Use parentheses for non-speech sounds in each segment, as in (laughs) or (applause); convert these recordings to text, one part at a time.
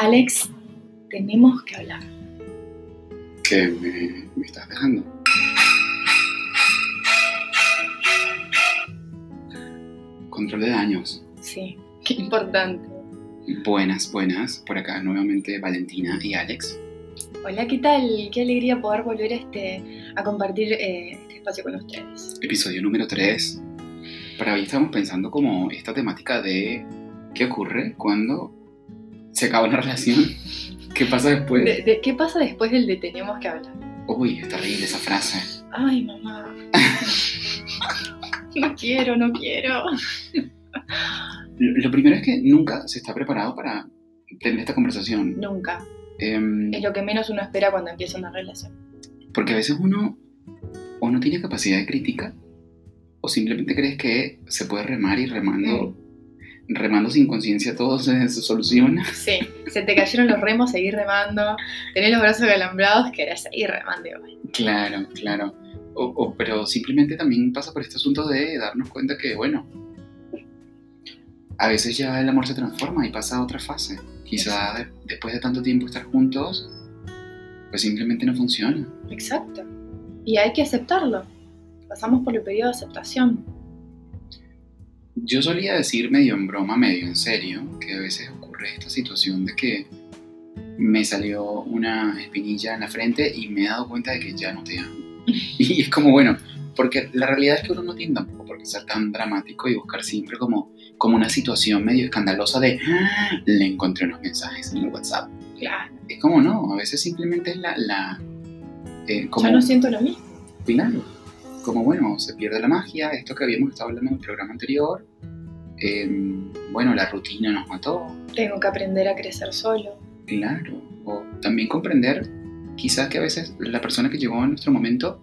Alex, tenemos que hablar. ¿Qué me, me estás dejando? Control de daños. Sí, qué importante. Buenas, buenas. Por acá nuevamente Valentina y Alex. Hola, ¿qué tal? Qué alegría poder volver este, a compartir eh, este espacio con ustedes. Episodio número 3. Para hoy estamos pensando como esta temática de qué ocurre cuando se acaba una relación. ¿Qué pasa después? De- de- ¿Qué pasa después del de tenemos que hablar? Uy, es terrible esa frase. Ay, mamá. no quiero, no quiero. Lo primero es que nunca se está preparado para tener esta conversación. Nunca. Em, Es lo que menos uno espera cuando empieza una relación. Porque a veces uno o no tiene capacidad de crítica o simplemente crees que se puede remar y remando, remando sin conciencia todo se, se soluciona. (laughs) Sí, se te cayeron los remos, seguir remando. Tenés los brazos calambrados, querés seguir remando igual. Claro, claro. O, o- pero simplemente también pasa por este asunto de darnos cuenta que, bueno, a veces ya el amor se transforma y pasa a otra fase. Quizá de- después de tanto tiempo estar juntos, pues simplemente no funciona. Exacto. Y hay que aceptarlo. Pasamos por el periodo de aceptación. Yo solía decir medio en broma, medio en serio, que a veces ocurre esta situación de que me salió una espinilla en la frente y me he dado cuenta de que ya no te amo. (laughs) Y es como, bueno, porque la realidad es que uno no tiene tampoco por qué ser tan dramático y buscar siempre como, como una situación medio escandalosa de "Ah, le encontré unos mensajes en el WhatsApp. Claro. Es como no, a veces simplemente es la... la eh, como, Yo no siento lo mismo. Claro, como bueno, se pierde la magia, esto que habíamos estado hablando en el programa anterior, eh, bueno, la rutina nos mató, Tengo que aprender a crecer solo. claro, o también comprender quizás que a veces la persona que llegó en nuestro momento,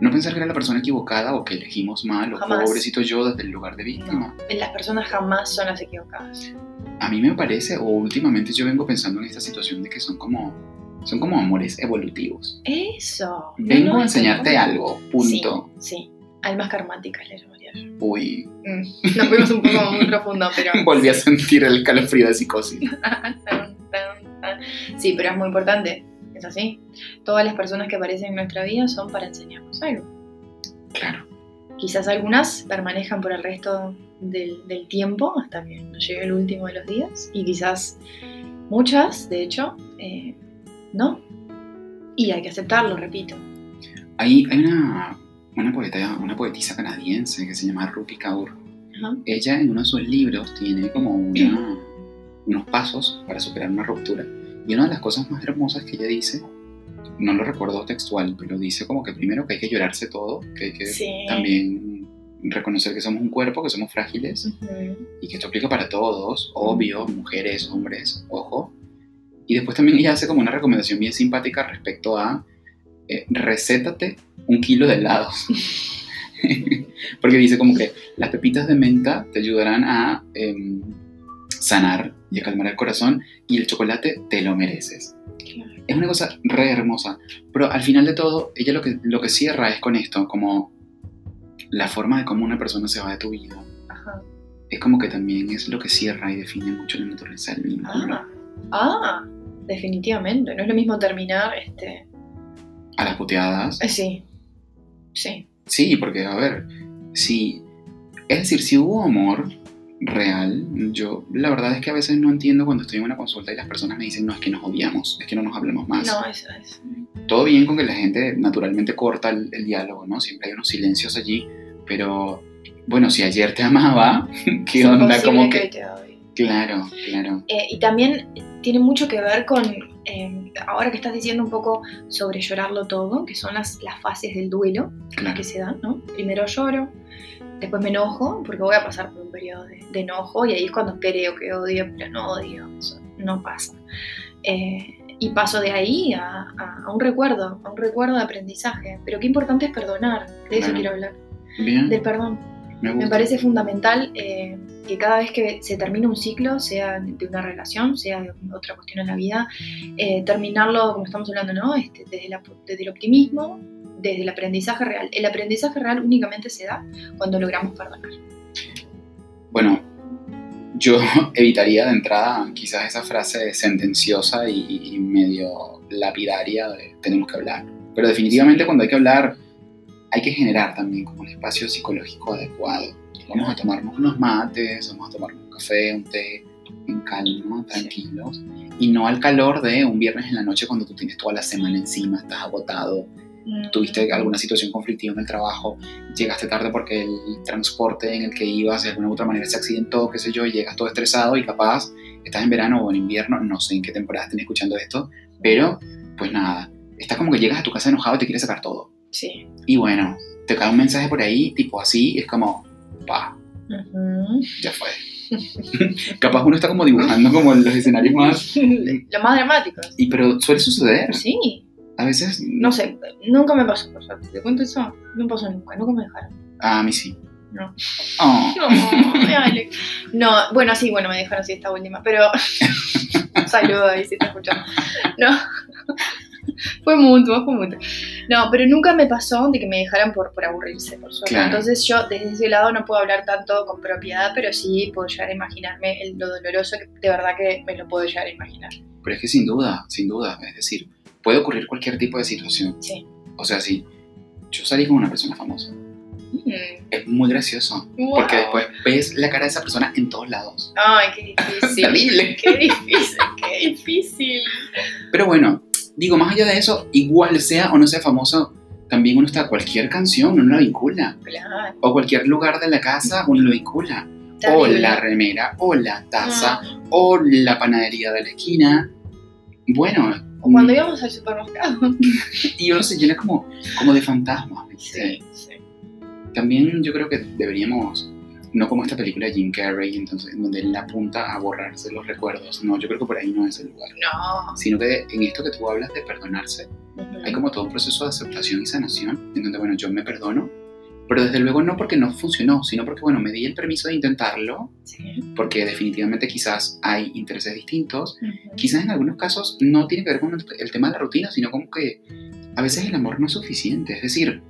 no pensar que era la persona equivocada o que elegimos mal o Jamás. pobrecito yo desde el lugar de víctima. No. Las personas jamás son las equivocadas. A mí me parece, o últimamente yo vengo pensando en esta situación de que son como, son como amores evolutivos. Eso. Vengo No, no, a enseñarte algo, punto. Sí, sí. Almas karmáticas le llamaría yo. Uy, Mm. Nos fuimos un poco muy profundo, pero. (laughs) volví a sentir el calofrío de psicosis. (laughs) Sí, pero es muy importante. Es así. Todas las personas que aparecen en nuestra vida son para enseñarnos algo. Claro. Quizás algunas permanezcan por el resto del, del tiempo hasta que nos llegue el último de los días. Y quizás muchas, de hecho, eh, no. Y hay que aceptarlo, repito. Hay, hay una, una, poeta, una poetisa canadiense que se llama Rupi Kaur. Ajá. Ella en uno de sus libros tiene como una- unos pasos para superar una ruptura. Y una de las cosas más hermosas que ella dice, no lo recuerdo textual, pero dice como que primero que hay que llorarse todo, que hay que Sí. también reconocer que somos un cuerpo, que somos frágiles y que esto aplica para todos, obvio, mujeres, hombres, ojo. Y después también ella hace como una recomendación bien simpática respecto a eh, recétate un kilo de helados. (laughs) Porque dice como que las pepitas de menta te ayudarán a em, sanar y a calmar el corazón y el chocolate te lo mereces. Claro. Es una cosa re hermosa, pero al final de todo, ella lo que, lo que cierra es con esto, como la forma de cómo una persona se va de tu vida Ajá. es como que también es lo que cierra y define mucho la naturaleza del vínculo. Ah, ah, definitivamente. No es lo mismo terminar, este. A las puteadas. eh, sí. Sí. Sí, porque, a ver, si. Es decir, si hubo amor real, yo la verdad es que a veces no entiendo cuando estoy en una consulta y las personas me dicen, no, es que nos odiamos, es que no nos hablemos más. No, eso es. Todo bien con que la gente naturalmente corta el, el diálogo, ¿no? Siempre hay unos silencios allí, pero bueno, si ayer te amaba, (laughs) ¿qué Es onda? Como que te. Claro, claro. Eh, y también tiene mucho que ver con, eh, ahora que estás diciendo un poco sobre llorarlo todo, que son las, las fases del duelo Claro. que se dan, ¿no? Primero lloro, después me enojo, porque voy a pasar por un periodo de, de enojo, y ahí es cuando creo que odio, pero no odio, eso no pasa. Eh, y paso de ahí a, a- a un recuerdo, a un recuerdo de aprendizaje. Pero qué importante es perdonar, de eso Claro. quiero hablar, Bien, del perdón. Me parece fundamental eh, que cada vez que se termina un ciclo, sea de una relación, sea de otra cuestión en la vida, eh, terminarlo, como estamos hablando, ¿no? Este, desde, la- desde el optimismo, desde el aprendizaje real. El aprendizaje real únicamente se da cuando logramos perdonar. Bueno, yo (laughs) evitaría de entrada quizás esa frase sentenciosa y, y medio lapidaria de tenemos que hablar. Pero definitivamente cuando hay que hablar, hay que generar también como un espacio psicológico adecuado. Vamos a tomarnos unos mates, vamos a tomarnos un café, un té, en calma, tranquilos, y no al calor de un viernes en la noche cuando tú tienes toda la semana encima, estás agotado, Mm. tuviste alguna situación conflictiva en el trabajo, llegaste tarde porque el transporte en el que ibas de alguna u otra manera se accidentó, qué sé yo, y llegas todo estresado y capaz estás en verano o en invierno, no sé en qué temporada estén escuchando esto, pero pues nada, estás como que llegas a tu casa enojado y te quieres sacar todo. Sí. Y bueno, te cae un mensaje por ahí, tipo así, es como, pa, ya fue. (laughs) capaz uno está como dibujando como los escenarios más... (laughs) Lo más dramático. Y pero suele suceder. Sí. A veces... No sé, nunca me pasó, por suerte. ¿Te cuento eso? No pasó nunca, nunca me dejaron. A mí sí. No. Oh. No. No, bueno, sí, bueno, me dejaron sí esta última, pero. (laughs) Saludo ahí si te escuchando. No. Fue mutuo, fue mutuo. No, pero nunca me pasó de que me dejaran por, por aburrirse, por suerte. Claro. Entonces yo desde ese lado no puedo hablar tanto con propiedad, pero sí puedo llegar a imaginarme el, lo doloroso que de verdad que me lo puedo llegar a imaginar. Pero es que sin duda, sin duda, es decir, puede ocurrir cualquier tipo de situación. Sí. O sea, si yo salí con una persona famosa, Mm, es muy gracioso. wow. Porque después ves la cara de esa persona en todos lados. Ay, qué difícil. (laughs) Terrible. Qué difícil, qué difícil. Pero bueno, digo, más allá de eso, igual sea o no sea famoso, también uno está, cualquier canción uno la vincula. Claro. O cualquier lugar de la casa uno lo vincula. O la remera, o la taza, Ah. o la panadería de la esquina. Bueno, O cuando íbamos al supermercado. (laughs) y uno se llena como, como de fantasmas. ¿viste? Sí, sí. También yo creo que deberíamos, no como esta película de Jim Carrey, entonces, en donde él apunta a borrarse los recuerdos. No, yo creo que por ahí no es el lugar. No. Sino que en esto que tú hablas de perdonarse, Ujú. hay como todo un proceso de aceptación y sanación, en donde, bueno, yo me perdono, pero desde luego no porque no funcionó, sino porque, bueno, me di el permiso de intentarlo, Sí. porque definitivamente quizás hay intereses distintos. Quizás en algunos casos no tiene que ver con el tema de la rutina, sino como que a veces el amor no es suficiente. Es decir,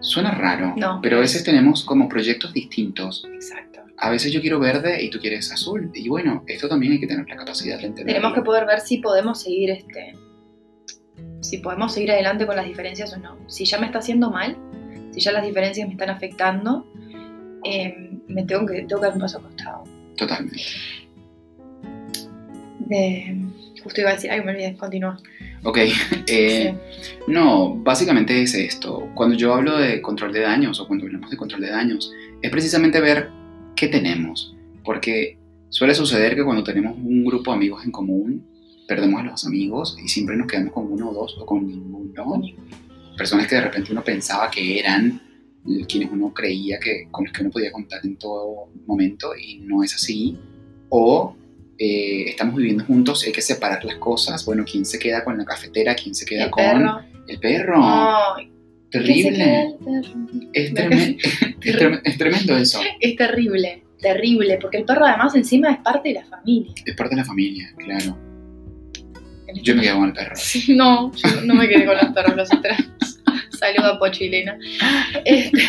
suena raro, No. pero a veces tenemos como proyectos distintos. Exacto. A veces yo quiero verde y tú quieres azul. Y bueno, esto también hay que tener la capacidad de entender. Tenemos que poder ver si podemos seguir este. Si podemos seguir adelante con las diferencias o no. Si ya me está haciendo mal, si ya las diferencias me están afectando, eh, me tengo que, tengo que dar un paso costado. Totalmente. De, justo iba a decir, ay, me olvidé, continúa. Ok, (laughs) eh, no, básicamente es esto. Cuando yo hablo de control de daños o cuando hablamos de control de daños, es precisamente ver qué tenemos. Porque suele suceder que cuando tenemos un grupo de amigos en común, perdemos a los amigos y siempre nos quedamos con uno o dos o con ninguno. Personas que de repente uno pensaba que eran quienes uno creía que con los que uno podía contar en todo momento y no es así. O eh, estamos viviendo juntos, hay que separar las cosas. Bueno, ¿quién se queda con la cafetera? ¿Quién se queda El con perro. el perro? Ay, ¿qué se queda Terrible. el perro? Es, treme- (laughs) es trem- es tremendo eso. Es terrible, terrible, porque el perro además encima es parte de la familia. Es parte de la familia, claro. Yo me quedo con el perro. Sí, no, yo no me quedé con los perros los otros. (laughs) Saludo a Pocho y Elena. Este,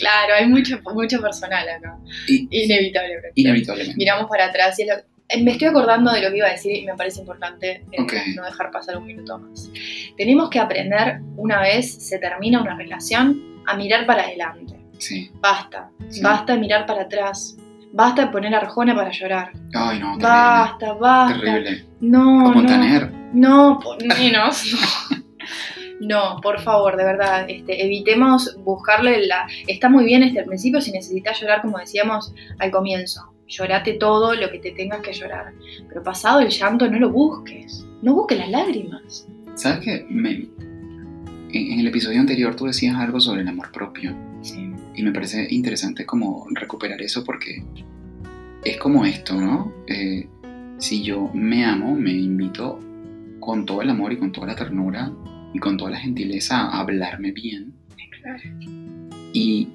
claro, hay mucho, mucho personal acá. Y- Inevitablemente. Inevitablemente. Miramos para atrás y es lo- eh, me estoy acordando de lo que iba a decir y me parece importante eh, no dejar pasar un minuto más. Tenemos que aprender, una vez se termina una relación, a mirar para adelante. Sí. Basta. Sí. Basta de mirar para atrás. Basta de poner arjona para llorar. Ay, no, terrible. Basta, basta. Terrible. No, Como no. No, por menos. No. (laughs) No, por favor, de verdad, este, evitemos buscarle la... Está muy bien este al principio si necesitas llorar, como decíamos al comienzo. Llorate todo lo que te tengas que llorar. Pero pasado el llanto, no lo busques. No busques las lágrimas. ¿Sabes qué? Me- en, el episodio anterior tú decías algo sobre el amor propio. Sí. Y me parece interesante como recuperar eso porque es como esto, ¿no? Eh, si yo me amo, me invito con todo el amor y con toda la ternura y con toda la gentileza a hablarme bien y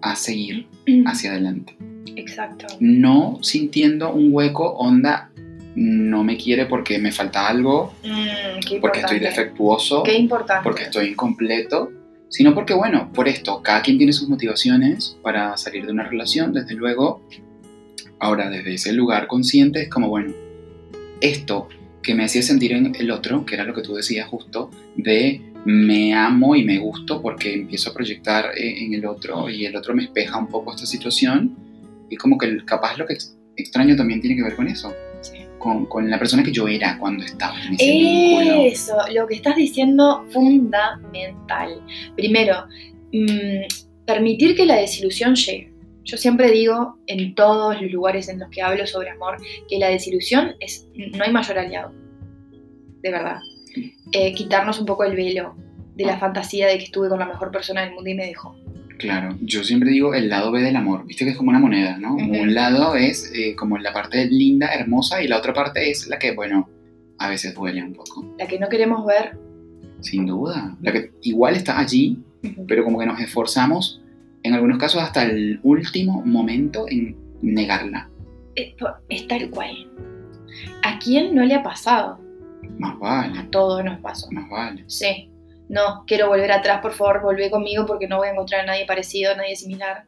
a seguir hacia adelante. Exacto. No sintiendo un hueco, onda, no me quiere porque me falta algo, Mm, porque estoy defectuoso, Qué importante. porque estoy incompleto, sino porque, bueno, por esto, cada quien tiene sus motivaciones para salir de una relación, desde luego. Ahora, desde ese lugar consciente es como, bueno, esto que me hacía sentir en el otro, que era lo que tú decías justo, de me amo y me gusto porque empiezo a proyectar eh, en el otro y el otro me espeja un poco esta situación y como que capaz lo que extraño también tiene que ver con eso. Con, con, la persona que yo era cuando estaba en ese vínculo. Eso, lo que estás diciendo fundamental. Primero, mmm, permitir que la desilusión llegue. Yo siempre digo en todos los lugares en los que hablo sobre amor que la desilusión es, no hay mayor aliado, de verdad. Eh, quitarnos un poco el velo de la fantasía de que estuve con la mejor persona del mundo y me dejó. Claro, yo siempre digo el lado B del amor, viste que es como una moneda, ¿no? Un lado es eh, como la parte linda, hermosa, y la otra parte es la que, bueno, a veces duele un poco. La que no queremos ver. Sin duda, la que igual está allí, pero como que nos esforzamos en algunos casos hasta el último momento en negarla. Es, tal cual. ¿A quién no le ha pasado? Más vale. A todos nos pasó. Más vale. Sí. No, quiero volver atrás, por favor, volvé conmigo porque no voy a encontrar a nadie parecido, a nadie similar.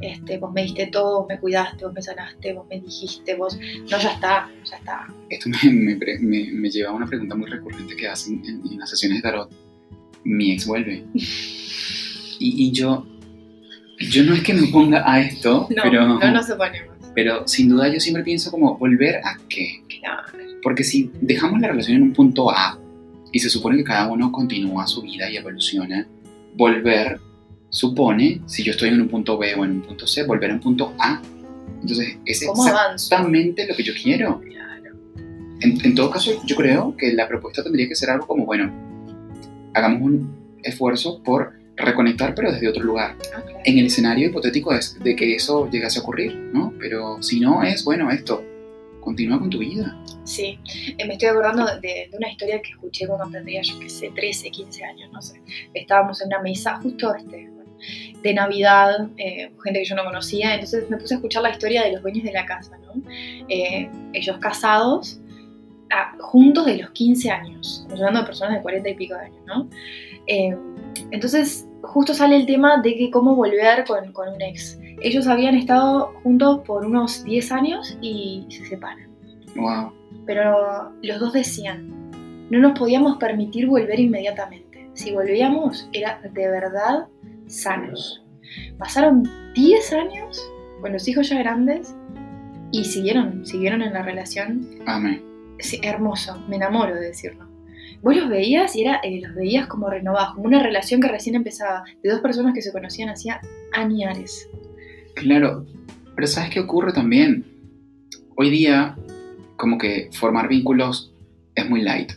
Este, vos me diste todo, vos me cuidaste, vos me sanaste, vos me dijiste, vos... No, ya está, ya está. Esto me, me, me, lleva a una pregunta muy recurrente que hacen en, las sesiones de tarot. Mi ex vuelve. (laughs) y, y yo yo no es que me ponga a esto, (laughs) pero... No nos oponemos. Pero sin duda yo siempre pienso como, ¿volver a qué? Claro. Porque si dejamos la relación en un punto A y se supone que cada uno continúa su vida y evoluciona, volver supone, si yo estoy en un punto B o en un punto C, volver a un punto A. Entonces, es exactamente lo que yo quiero. Claro. En, en todo caso, yo creo que la propuesta tendría que ser algo como, bueno, hagamos un esfuerzo por reconectar, pero desde otro lugar. En el escenario hipotético es de que eso llegase a ocurrir, ¿no? Pero si no es, bueno, esto, continúa con tu vida. Sí, eh, me estoy acordando de, una historia que escuché cuando tendría, yo qué sé, 13, 15 años, no sé. Estábamos en una mesa justo este, de Navidad, eh, gente que yo no conocía, entonces me puse a escuchar la historia de los dueños de la casa, ¿no? Eh, ellos casados, ah, juntos de los 15 años, hablando de personas de 40 y pico de años, ¿no? entonces justo sale el tema de que cómo volver con, con, un ex. Ellos habían estado juntos por unos 10 años y se separan. Wow. Pero los dos decían, no nos podíamos permitir volver inmediatamente. Si volvíamos era de verdad sanos. Pasaron 10 años con los hijos ya grandes y siguieron, siguieron en la relación. Amén. Sí, hermoso, me enamoro de decirlo vos los veías y era, eh, los veías como renovados, como una relación que recién empezaba, de dos personas que se conocían hacía años. Claro, pero ¿sabes qué ocurre también? Hoy día, como que formar vínculos es muy light.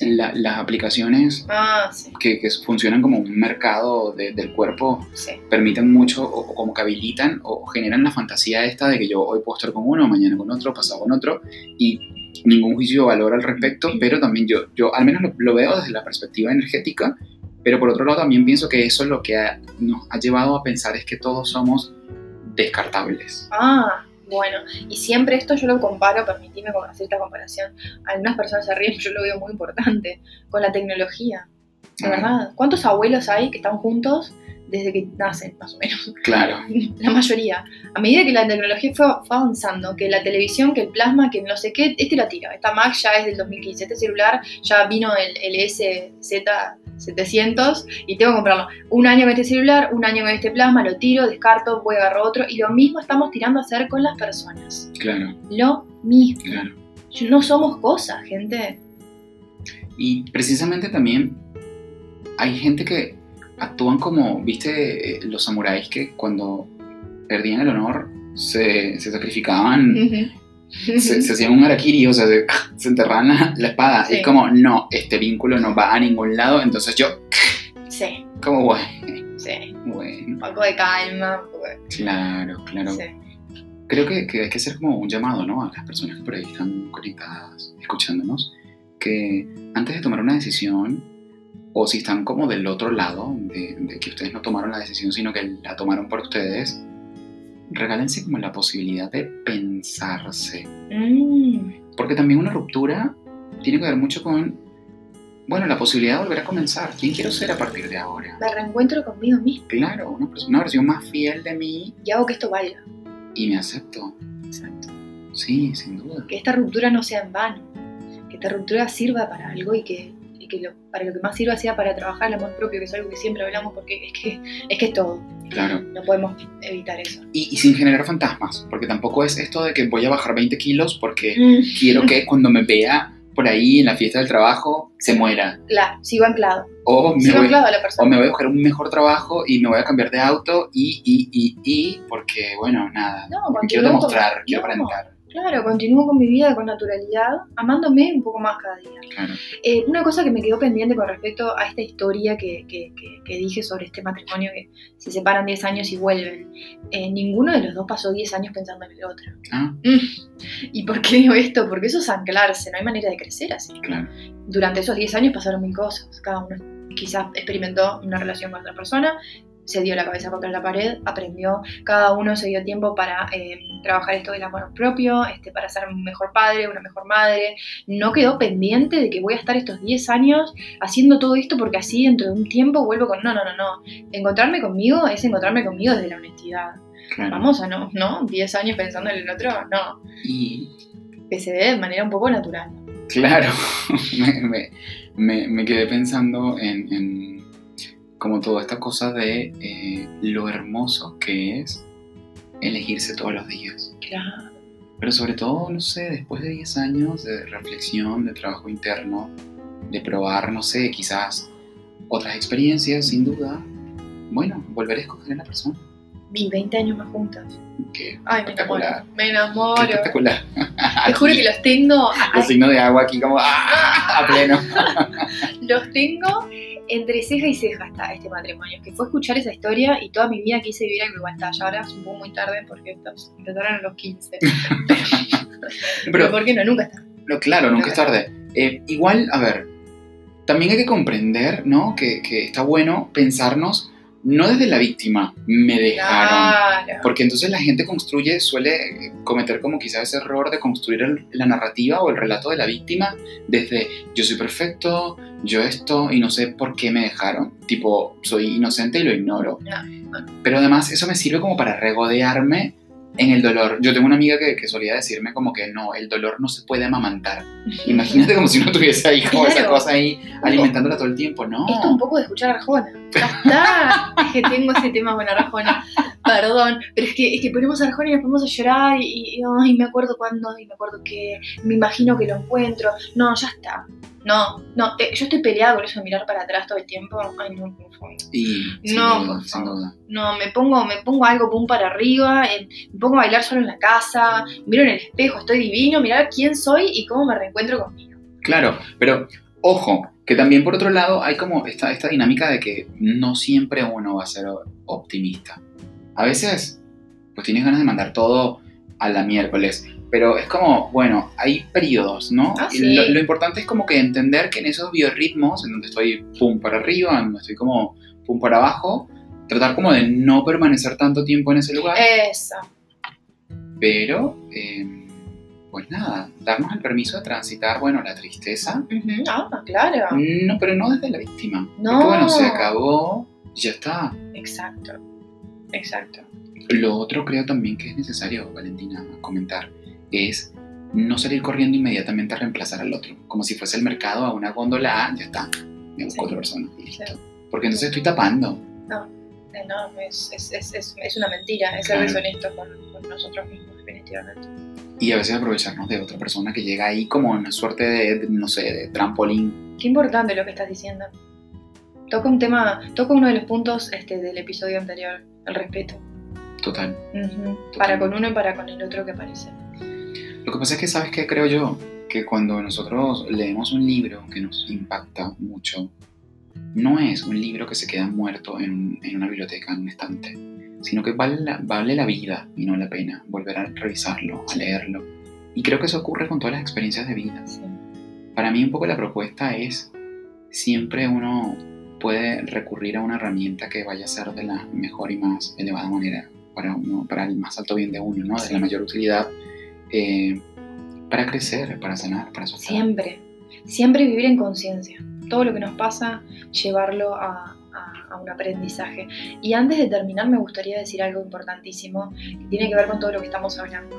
las aplicaciones ah, que, funcionan como un mercado del cuerpo permiten mucho o, como que habilitan o generan la fantasía esta de que yo hoy puedo estar con uno, mañana con otro, pasado con otro y ningún juicio de valor al respecto, pero también yo, yo al menos lo, veo desde la perspectiva energética, pero por otro lado también pienso que eso es lo que nos ha llevado a pensar es que todos somos descartables. Ah, bueno, y siempre esto yo lo comparo, permitime una cierta comparación, algunas personas se ríen, (laughs) yo lo veo muy importante, con la tecnología. De verdad, ¿cuántos abuelos hay que están juntos desde que nacen, más o menos. Claro. (laughs) La mayoría. A medida que la tecnología fue, avanzando, que la televisión, que el plasma, que no sé qué, este lo tiro. Esta Mac ya es del 2015. Este celular ya vino el, el SZ700 y tengo que comprarlo. Un año con este celular, un año con este plasma, lo tiro, descarto, voy a agarrar otro. Y lo mismo estamos tirando a hacer con las personas. Claro. Lo mismo. Claro. No somos cosas, gente. Y precisamente también hay gente que actúan como, viste, los samuráis que cuando perdían el honor se, sacrificaban, se, hacían un harakiri, o sea, se, (laughs) enterraban la, espada. Es como, no, este vínculo no va a ningún lado, entonces yo... Sí. Como, bueno. Sí. Bueno. Un poco de calma. Claro, claro. Sí. Creo que, que, hay que hacer como un llamado, ¿no? A las personas que por ahí están conectadas, escuchándonos, que antes de tomar una decisión, o si están como del otro lado, de, que ustedes no tomaron la decisión, sino que la tomaron por ustedes, regálense como la posibilidad de pensarse. Mm. Porque también una ruptura tiene que ver mucho con, bueno, la posibilidad de volver a comenzar. ¿Quién quiero ser a partir de ahora? Me reencuentro conmigo mismo. Claro, una, una versión más fiel de mí. Y hago que esto valga. Y me acepto. Exacto. Sí, sin duda. Que esta ruptura no sea en vano, que esta ruptura sirva para algo y que, y que lo- para lo que más sirva sea para trabajar el amor propio, que es algo que siempre hablamos porque es que es, que es todo, Claro. no podemos evitar eso. Y, y sin generar fantasmas, porque tampoco es esto de que voy a bajar 20 kilos porque Mm, quiero que cuando me vea por ahí en la fiesta del trabajo se muera. Claro, sigo anclado, O me, sigo voy, anclado a la o me voy a buscar un mejor trabajo y me voy a cambiar de auto y, y, y, y, porque, bueno, nada. No, porque quiero demostrar, quiero aparentar. Claro, continúo con mi vida con naturalidad, amándome un poco más cada día. Claro. Eh, una cosa que me quedó pendiente con respecto a esta historia que, que- que- que dije sobre este matrimonio que se separan 10 años y vuelven. Eh, ninguno de los dos pasó 10 años pensando en el otro. Ah, ¿Y por qué digo esto? Porque eso es anclarse, no hay manera de crecer así. claro. Durante esos 10 años pasaron mil cosas. Cada uno quizás experimentó una relación con otra persona, se dio la cabeza contra la pared, aprendió, cada uno se dio tiempo para eh, trabajar esto del amor propio, este, para ser un mejor padre, una mejor madre. No quedó pendiente de que voy a estar estos 10 años haciendo todo esto porque así dentro de un tiempo vuelvo con... No, no, no, no. Encontrarme conmigo es encontrarme conmigo desde la honestidad. claro. Vamos a no, ¿no? 10 años pensando en el otro, no. Y, Que se dé de manera un poco natural. claro, (laughs) me, me- me- me quedé pensando en, en como toda esta cosa de eh, lo hermoso que es elegirse todos los días. Claro. Pero sobre todo, no sé, después de 10 años de reflexión, de trabajo interno, de probar, no sé, quizás otras experiencias, sin duda, bueno, volver a escoger a la persona. Y 20 años más juntas. Que Ay, me enamoro. Espectacular. Me qué enamoro. espectacular. Te juro que los tengo, (laughs) El signo de agua aquí como ¡ah! a pleno. (laughs) los tengo entre ceja y ceja hasta este matrimonio. Que fue escuchar esa historia y toda mi vida quise vivir algo igual. está, Ya ahora es un poco muy tarde porque estos empezaron a los 15. (laughs) Pero, Pero, ¿por qué no? Nunca está. no, claro, nunca es tarde. Eh, igual, a ver, también hay que comprender, ¿no? Que, que está bueno pensarnos no desde la víctima, me dejaron. Claro. Porque entonces la gente construye, suele cometer como quizás ese error de construir el- la narrativa o el relato de la víctima desde yo soy perfecto, yo esto y no sé por qué me dejaron. Tipo, soy inocente y lo ignoro. No, Pero además eso me sirve como para regodearme en el dolor. Yo tengo una amiga que, que solía decirme como que no, el dolor no se puede amamantar. Imagínate como si uno tuviese ahí como esa cosa ahí alimentándola todo el tiempo. No. Esto un poco de escuchar a Arjona. Ya está. Es que tengo ese tema con Arjona. Perdón. Pero es que, es que ponemos a Arjona y nos ponemos a llorar y, y, me acuerdo cuándo y me acuerdo que me imagino que lo encuentro. No, ya está. No, no. te- yo estoy peleada con eso de mirar para atrás todo el tiempo. Ay, no, por favor. No, duda, por sin favor. duda. No, me pongo, me pongo algo pum para arriba, eh, me pongo a bailar solo en la casa, miro en el espejo, estoy divino, mirar quién soy y cómo me reencuentro conmigo. Claro, pero ojo, que también por otro lado hay como esta, esta dinámica de que no siempre uno va a ser optimista. A veces, pues tienes ganas de mandar todo a la miércoles, pero es como, bueno, hay periodos, ¿no? Ah, sí. lo, lo importante es como que entender que en esos biorritmos, en donde estoy pum para arriba, en donde estoy como pum para abajo, tratar como de no permanecer tanto tiempo en ese lugar, Esa. pero, eh, pues nada, darnos el permiso de transitar, bueno, la tristeza, Ujú, Ah, claro. no, pero no desde la víctima. No. Porque bueno, se acabó, ya está. Exacto. Exacto. Lo otro creo también que es necesario, Valentina, comentar, es no salir corriendo inmediatamente a reemplazar al otro. Como si fuese el mercado a una góndola, ah, ya está, me busco Sí. otra persona. Porque entonces estoy tapando. Eh, No, es, es, es, es, es una mentira, es ser Claro. deshonesto con, con nosotros mismos, definitivamente. Y a veces aprovecharnos de otra persona que llega ahí como una suerte de, de, no sé, de trampolín. Qué importante lo que estás diciendo. Toca un tema, toca uno de los puntos este, del episodio anterior, el respeto. Total. Para con uno y para con el otro que aparece. Lo que pasa es que, ¿sabes qué creo yo? Que cuando nosotros leemos un libro que nos impacta mucho, no es un libro que se queda muerto en, en una biblioteca, en un estante, sino que vale la, vale la vida y no la pena volver a revisarlo, a leerlo. Y creo que eso ocurre con todas las experiencias de vida. Sí. Para mí un poco la propuesta es, siempre uno puede recurrir a una herramienta que vaya a ser de la mejor y más elevada manera para, uno, para el más alto bien de uno, ¿no? de Sí. la mayor utilidad, eh, para crecer, para sanar, para soltar. Siempre, siempre vivir en conciencia. Todo lo que nos pasa, llevarlo a, a- a un aprendizaje. Y antes de terminar, me gustaría decir algo importantísimo que tiene que ver con todo lo que estamos hablando.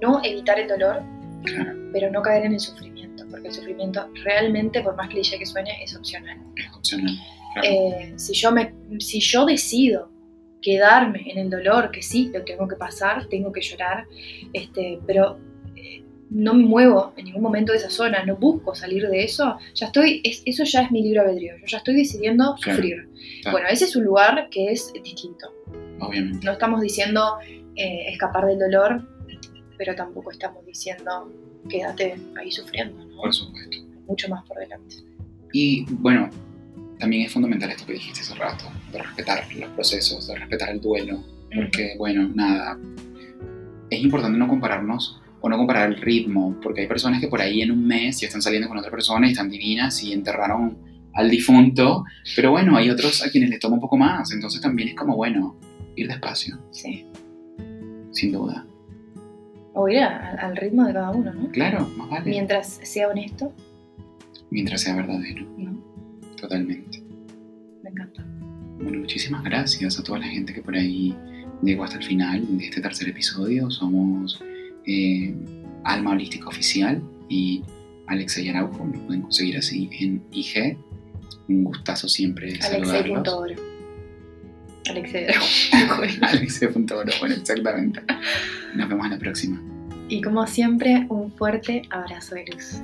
no evitar el dolor, Claro, pero no caer en el sufrimiento, porque el sufrimiento realmente, por más cliché que suene, es opcional. es opcional. Claro. Eh, si, yo me, si yo decido quedarme en el dolor, que sí, lo tengo que pasar, tengo que llorar, este, pero eh, no me muevo en ningún momento de esa zona, no busco salir de eso, ya estoy, es- eso ya es mi libre albedrío, yo ya estoy decidiendo Claro, sufrir. claro. Bueno, ese es un lugar que es distinto. Obviamente. No estamos diciendo eh, escapar del dolor, pero tampoco estamos diciendo quédate ahí sufriendo, ¿no? Por supuesto. Mucho más por delante. Y bueno, también es fundamental esto que dijiste hace rato, de respetar los procesos, de respetar el duelo, porque bueno, nada, es importante no compararnos o no comparar el ritmo, porque hay personas que por ahí en un mes ya están saliendo con otra persona y están divinas y enterraron al difunto, pero bueno, hay otros a quienes les toma un poco más, entonces también es como bueno, ir despacio, Sí. sin duda. O ir a- al ritmo de cada uno, ¿no? Claro, más vale, Mientras sea honesto, mientras sea verdadero, ¿no? totalmente. Me encanta. Bueno, muchísimas gracias a toda la gente que por ahí llegó hasta el final de este tercer episodio. Somos eh, Alma Holística Oficial y Alexei Araujo. Nos pueden conseguir así en IG. Un gustazo siempre saludarlos. Alexei.oro. Alexei. Alexei.oro, bueno, exactamente. Nos vemos en la próxima. y como siempre, un fuerte abrazo de luz.